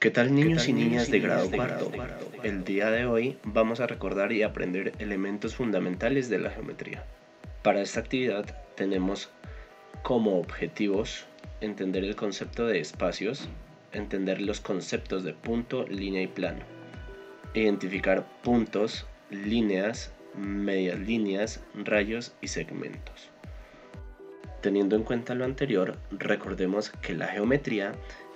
¿Qué tal niños y niñas de grado cuarto? El día de hoy vamos a recordar y aprender elementos fundamentales de la geometría. Para esta actividad tenemos como objetivos entender el concepto de espacios, entender los conceptos de punto, línea y plano, identificar puntos, líneas, medias líneas, rayos y segmentos. Teniendo en cuenta lo anterior, recordemos que la geometría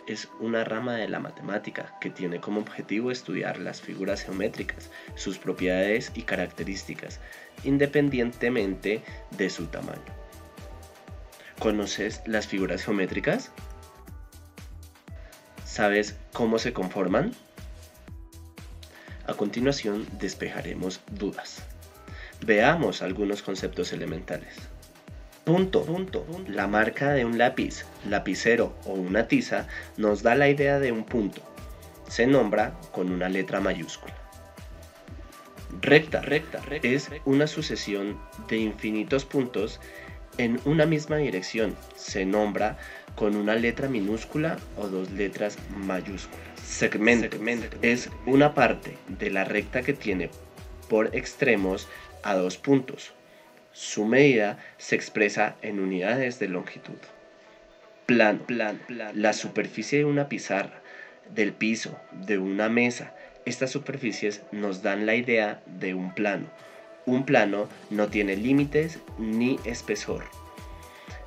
es una rama de la matemática que tiene como objetivo estudiar las figuras geométricas, sus propiedades y características, independientemente de su tamaño. ¿Conoces las figuras geométricas? ¿Sabes cómo se conforman? A continuación despejaremos dudas. Veamos algunos conceptos elementales. Punto. punto. La marca de un lápiz, lapicero o una tiza nos da la idea de un punto. Se nombra con una letra mayúscula. Recta, recta, recta es una sucesión de infinitos puntos en una misma dirección. Se nombra con una letra minúscula o dos letras mayúsculas. Segmento, Segmento es una parte de la recta que tiene por extremos a dos puntos. Su medida se expresa en unidades de longitud. Plan, plan, plan. La superficie de una pizarra, del piso, de una mesa. Estas superficies nos dan la idea de un plano. Un plano no tiene límites ni espesor.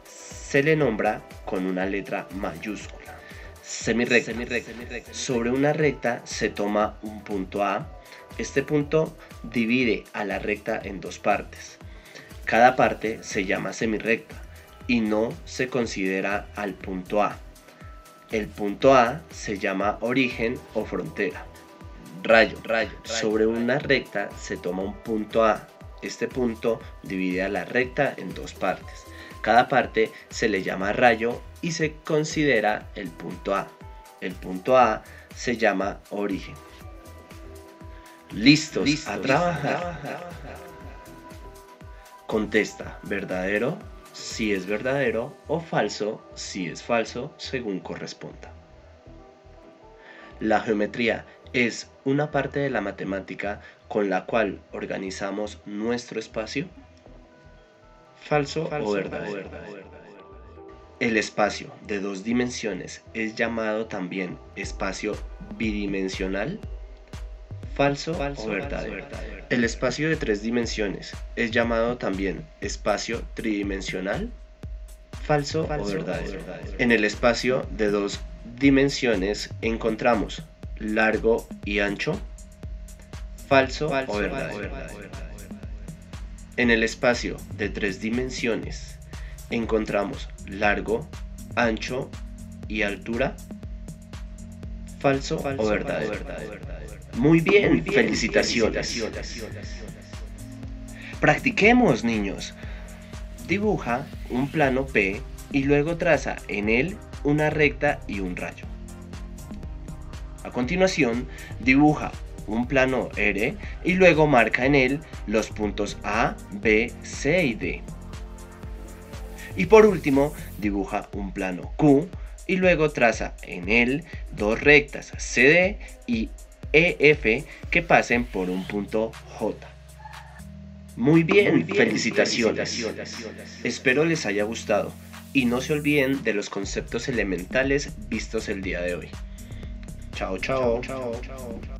Se le nombra con una letra mayúscula. Semirrecta. Sobre una recta se toma un punto A. Este punto divide a la recta en dos partes. Cada parte se llama semirrecta y no se considera al punto A. El punto A se llama origen o frontera. Rayo, rayo. Sobre una recta se toma un punto A. Este punto divide a la recta en dos partes. Cada parte se le llama rayo y se considera el punto A. El punto A se llama origen. Listos, a trabajar. Contesta verdadero si es verdadero o falso si es falso según corresponda. La geometría es una parte de la matemática con la cual organizamos nuestro espacio. Falso, o verdadero. El espacio de dos dimensiones es llamado también espacio bidimensional. Falso, o verdadero. El espacio de tres dimensiones es llamado también espacio tridimensional, falso, o verdadero. En el espacio de dos dimensiones encontramos largo y ancho, falso, o verdadero. En el espacio de tres dimensiones encontramos largo, ancho y altura, falso, o verdadero. Muy bien, felicitaciones. Practiquemos, niños. Dibuja un plano P y luego traza en él una recta y un rayo. A continuación, dibuja un plano R y luego marca en él los puntos A, B, C y D. Y por último, dibuja un plano Q y luego traza en él dos rectas CD y EF que pasen por un punto J. Muy bien, felicitaciones. Espero les haya gustado y no se olviden de los conceptos elementales vistos el día de hoy. chao, chao. chao, chao.